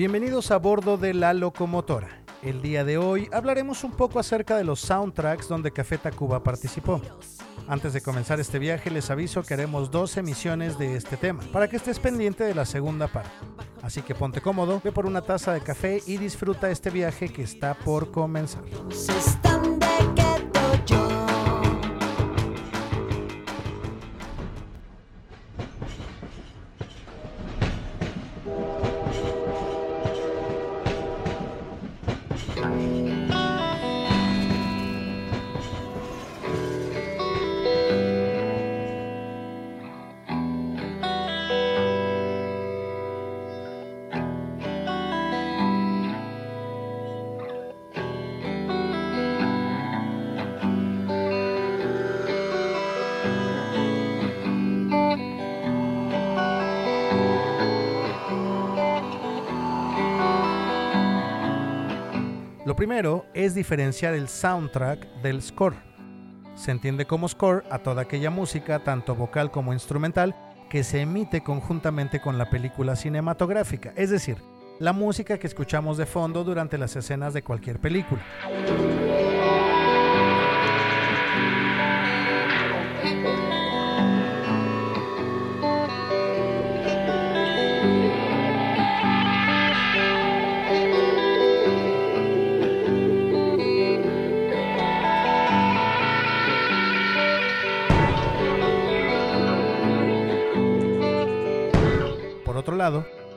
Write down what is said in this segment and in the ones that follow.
Bienvenidos a bordo de La Locomotora. El día de hoy hablaremos un poco acerca de los soundtracks donde Café Tacuba participó. Antes de comenzar este viaje les aviso que haremos dos emisiones de este tema, para que estés pendiente de la segunda parte. Así que ponte cómodo, ve por una taza de café y disfruta este viaje que está por comenzar. Primero es diferenciar el soundtrack del score. Se entiende como score a toda aquella música, tanto vocal como instrumental, que se emite conjuntamente con la película cinematográfica, es decir, la música que escuchamos de fondo durante las escenas de cualquier película.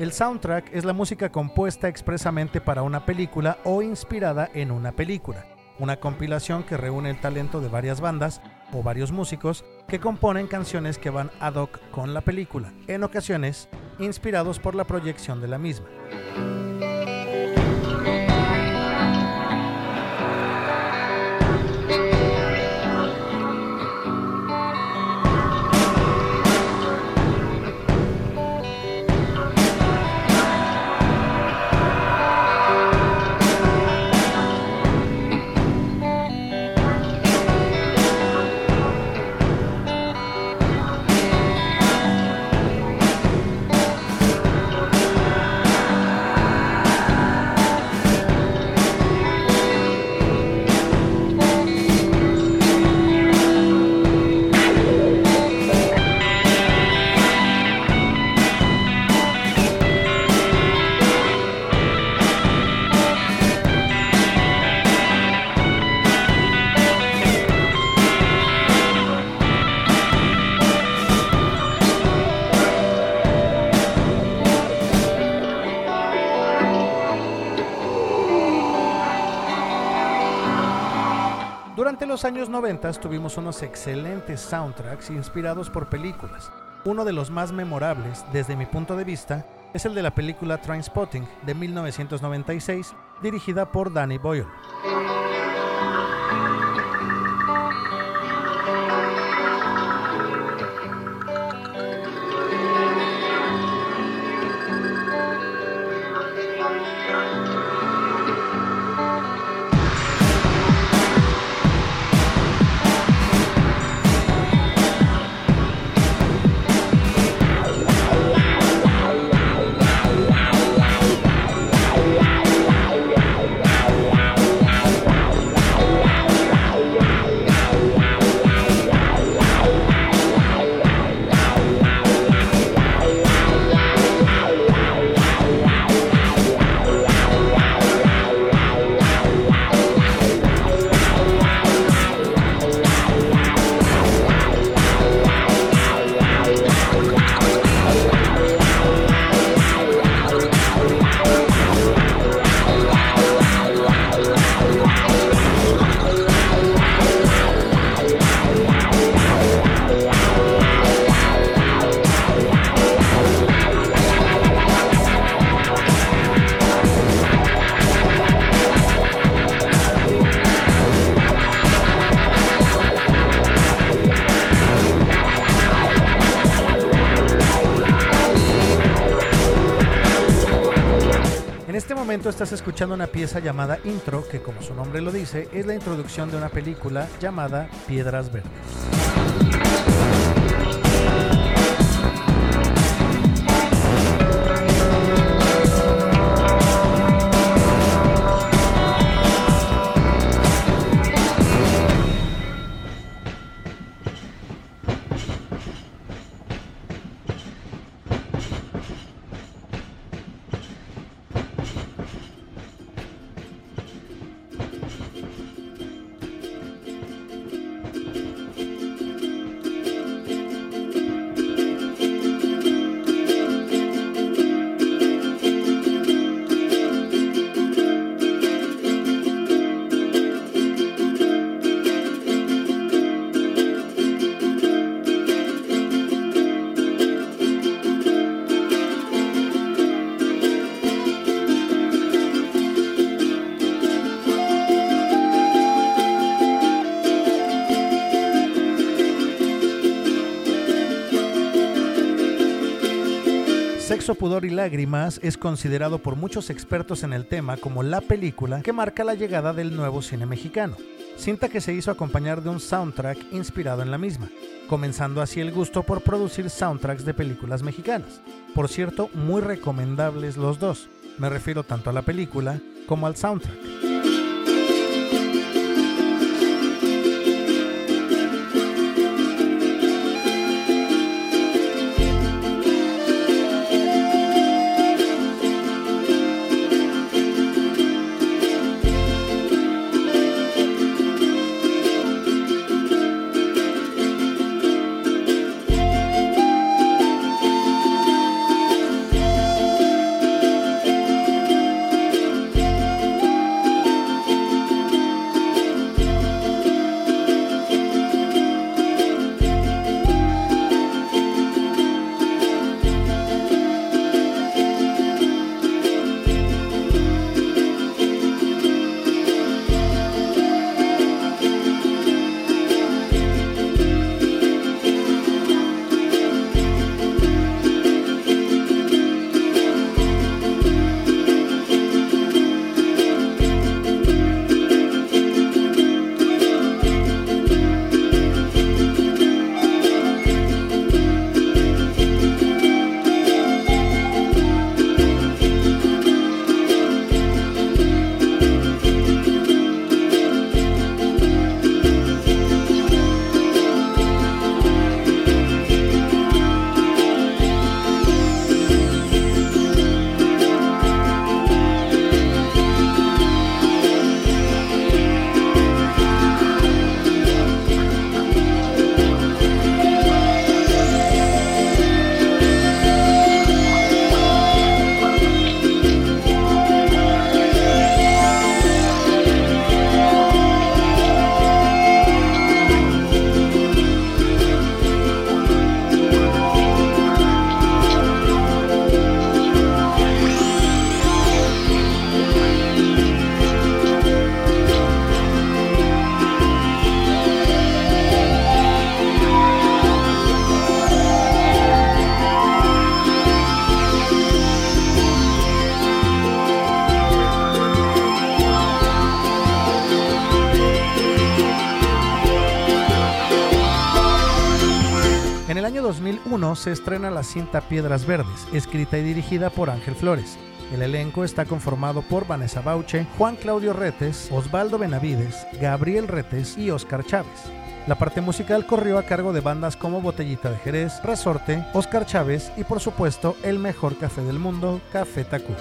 El soundtrack es la música compuesta expresamente para una película o inspirada en una película, una compilación que reúne el talento de varias bandas o varios músicos que componen canciones que van ad hoc con la película, en ocasiones inspirados por la proyección de la misma. Durante los años 90 tuvimos unos excelentes soundtracks inspirados por películas. Uno de los más memorables, desde mi punto de vista, es el de la película Trainspotting de 1996, dirigida por Danny Boyle. Una pieza llamada Intro, que como su nombre lo dice, es la introducción de una película llamada Piedras Verdes. Sexo, Pudor y Lágrimas es considerado por muchos expertos en el tema como la película que marca la llegada del nuevo cine mexicano, cinta que se hizo acompañar de un soundtrack inspirado en la misma, comenzando así el gusto por producir soundtracks de películas mexicanas. Por cierto, muy recomendables los dos, me refiero tanto a la película como al soundtrack. Se estrena la cinta Piedras Verdes, escrita y dirigida por Ángel Flores. El elenco está conformado por Vanessa Bauche, Juan Claudio Retes, Osvaldo Benavides, Gabriel Retes y Oscar Chávez. La parte musical corrió a cargo de bandas como Botellita de Jerez, Resorte, Oscar Chávez y por supuesto el mejor café del mundo, Café Tacuba.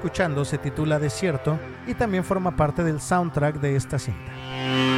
Escuchando se titula Desierto y también forma parte del soundtrack de esta cinta.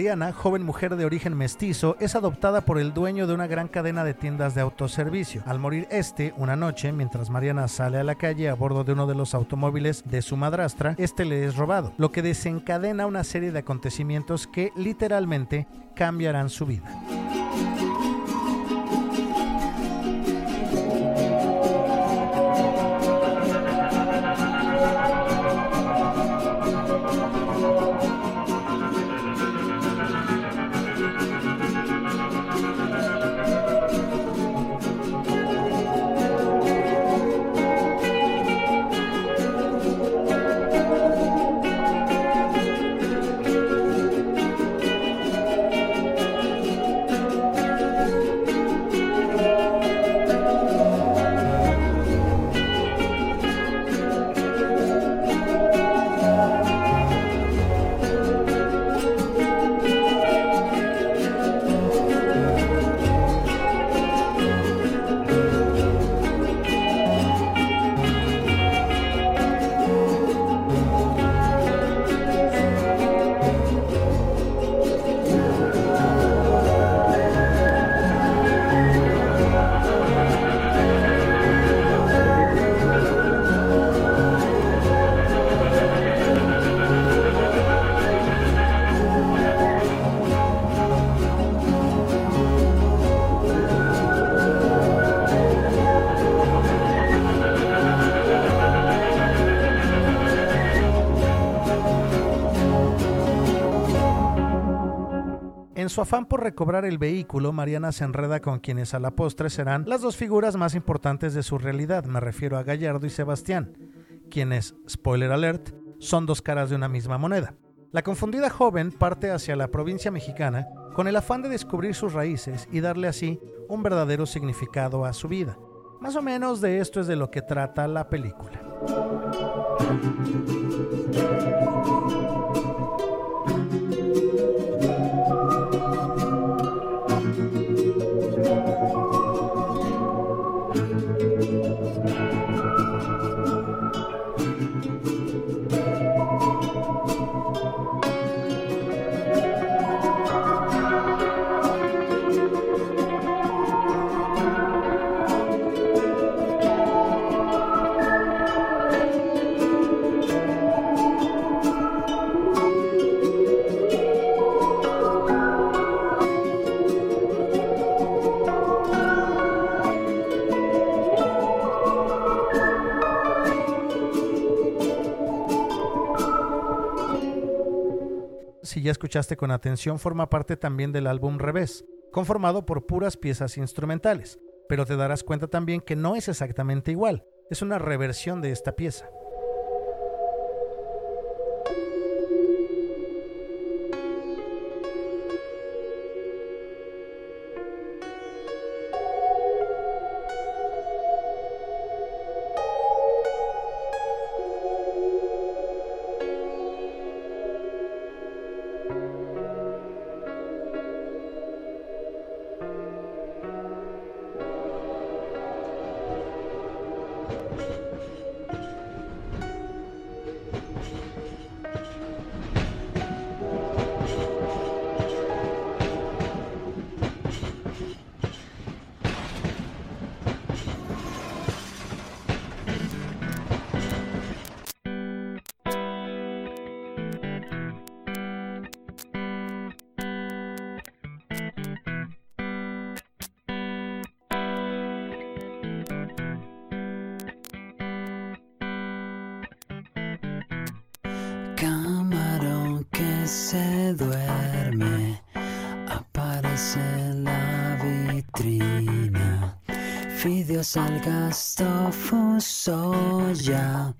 Mariana, joven mujer de origen mestizo, es adoptada por el dueño de una gran cadena de tiendas de autoservicio. Al morir este, una noche, mientras Mariana sale a la calle a bordo de uno de los automóviles de su madrastra, este le es robado, lo que desencadena una serie de acontecimientos que literalmente cambiarán su vida. Afán por recobrar el vehículo, Mariana se enreda con quienes a la postre serán las dos figuras más importantes de su realidad, me refiero a Gallardo y Sebastián, quienes, spoiler alert, son dos caras de una misma moneda. La confundida joven parte hacia la provincia mexicana con el afán de descubrir sus raíces y darle así un verdadero significado a su vida. Más o menos de esto es de lo que trata la película. Escuchaste con atención, forma parte también del álbum Revés, conformado por puras piezas instrumentales, pero te darás cuenta también que no es exactamente igual, es una reversión de esta pieza. Se duerme, aparece en la vitrina. Fideos al gasto ya,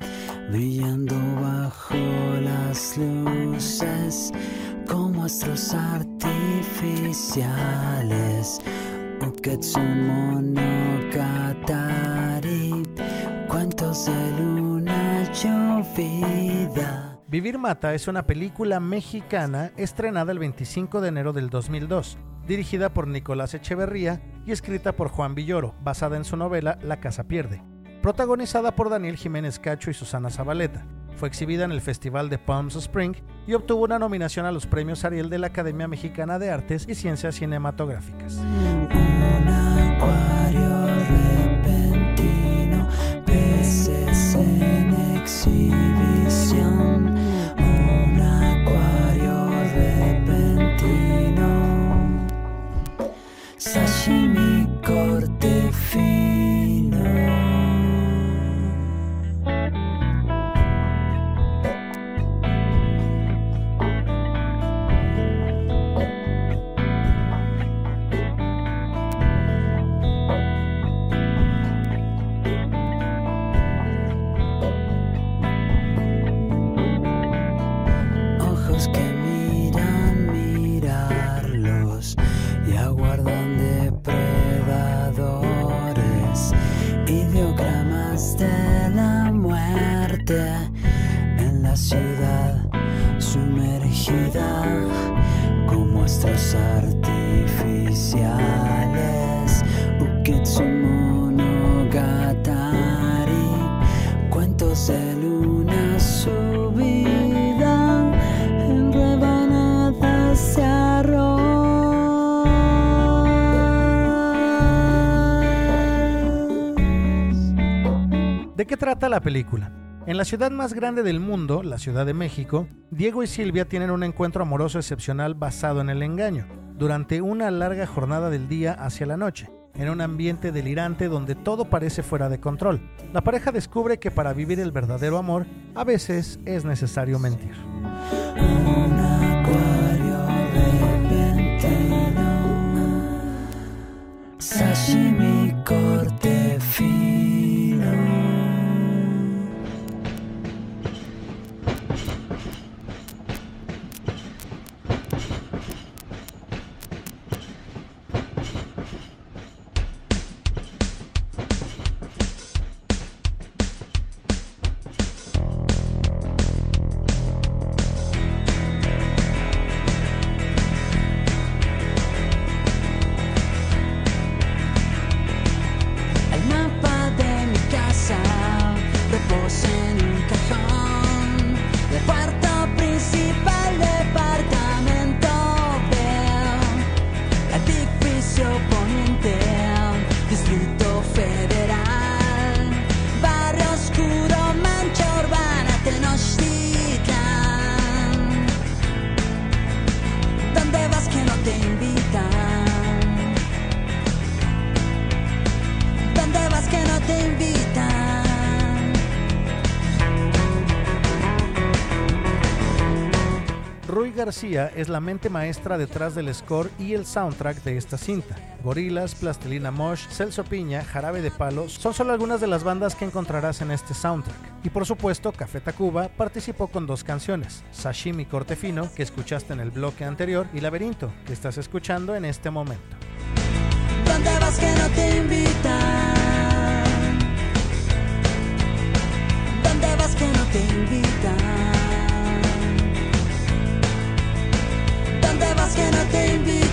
brillando bajo las luces, como astros artificiales. Uketsun monogatari, cuentos de luna llovida. Vivir Mata es una película mexicana estrenada el 25 de enero del 2002, dirigida por Nicolás Echeverría y escrita por Juan Villoro, basada en su novela La Casa Pierde, protagonizada por Daniel Jiménez Cacho y Susana Zabaleta. Fue exhibida en el Festival de Palm Spring y obtuvo una nominación a los premios Ariel de la Academia Mexicana de Artes y Ciencias Cinematográficas. Sumergida con muestras artificiales. Uketsu Monogatari, cuentos de luna subida en rebanadas de arroz. ¿De qué trata la película? En la ciudad más grande del mundo, la Ciudad de México, Diego y Silvia tienen un encuentro amoroso excepcional basado en el engaño, durante una larga jornada del día hacia la noche, en un ambiente delirante donde todo parece fuera de control. La pareja descubre que para vivir el verdadero amor, a veces es necesario mentir. En un cajón. El cuarto principal Rui García es la mente maestra detrás del score y el soundtrack de esta cinta. Gorilas, Plastilina Mosh, Celso Piña, Jarabe de Palo son solo algunas de las bandas que encontrarás en este soundtrack. Y por supuesto, Café Tacuba participó con dos canciones, Sashimi Corte Fino, que escuchaste en el bloque anterior, y Laberinto, que estás escuchando en este momento. ¿Dónde vas que no te invitan? ¿Dónde vas que no te invitan? No te invitan?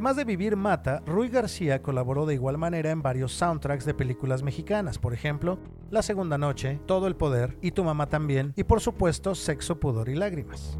Además de Vivir Mata, Rui García colaboró de igual manera en varios soundtracks de películas mexicanas, por ejemplo, La Segunda Noche, Todo el Poder y Tu Mamá también, y por supuesto Sexo, Pudor y Lágrimas.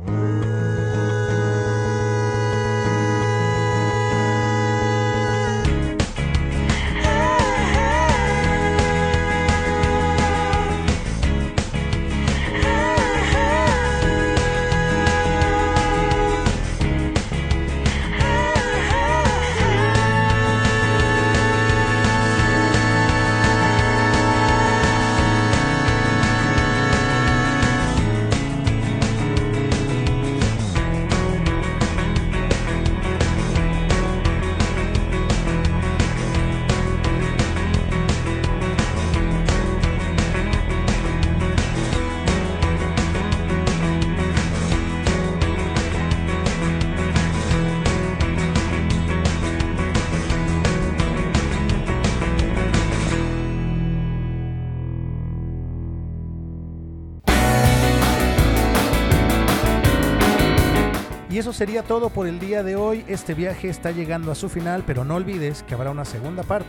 Y eso sería todo por el día de hoy. Este viaje está llegando a su final, pero no olvides que habrá una segunda parte.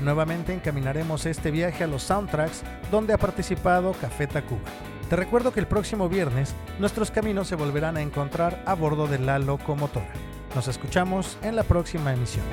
Nuevamente encaminaremos este viaje a los soundtracks donde ha participado Café Tacuba. Te recuerdo que el próximo viernes nuestros caminos se volverán a encontrar a bordo de la locomotora. Nos escuchamos en la próxima emisión.